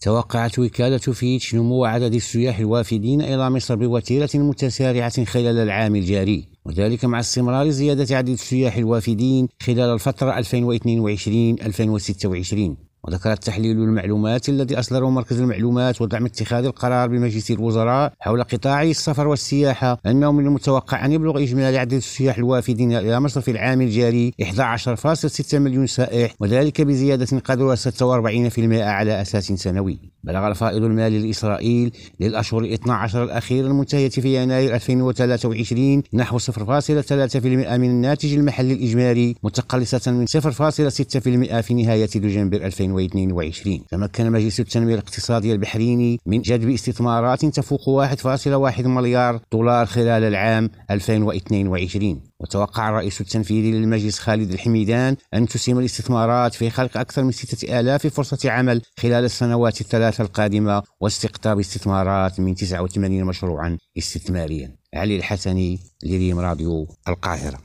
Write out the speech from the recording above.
توقعت وكالة فيتش نمو عدد السياح الوافدين إلى مصر بوتيرة متسارعة خلال العام الجاري وذلك مع استمرار زيادة عدد السياح الوافدين خلال الفترة 2022-2026 وذكرت تحليل المعلومات الذي أصدره مركز المعلومات ودعم اتخاذ القرار بمجلس الوزراء حول قطاعي السفر والسياحة. أنه من المتوقع أن يبلغ إجمالي عدد السياح الوافدين إلى مصر في العام الجاري 11.6 مليون سائح وذلك بزيادة قدرها 46% على أساس سنوي. بلغ الفائض المالي لإسرائيل للأشهر 12 الأخيرة المنتهية في يناير 2023 نحو 0.3% من الناتج المحلي الإجمالي متقلصة من 0.6% في نهاية دجنبر 2022 2022 تمكن مجلس التنمية الاقتصادية البحريني من جذب استثمارات تفوق 1.1 مليار دولار خلال العام 2022 وتوقع الرئيس التنفيذي للمجلس خالد الحميدان أن تسهم الاستثمارات في خلق أكثر من 6000 فرصة عمل خلال السنوات الثلاثة القادمة واستقطاب استثمارات من 89 مشروعا استثماريا. علي الحسني لريم راديو القاهرة.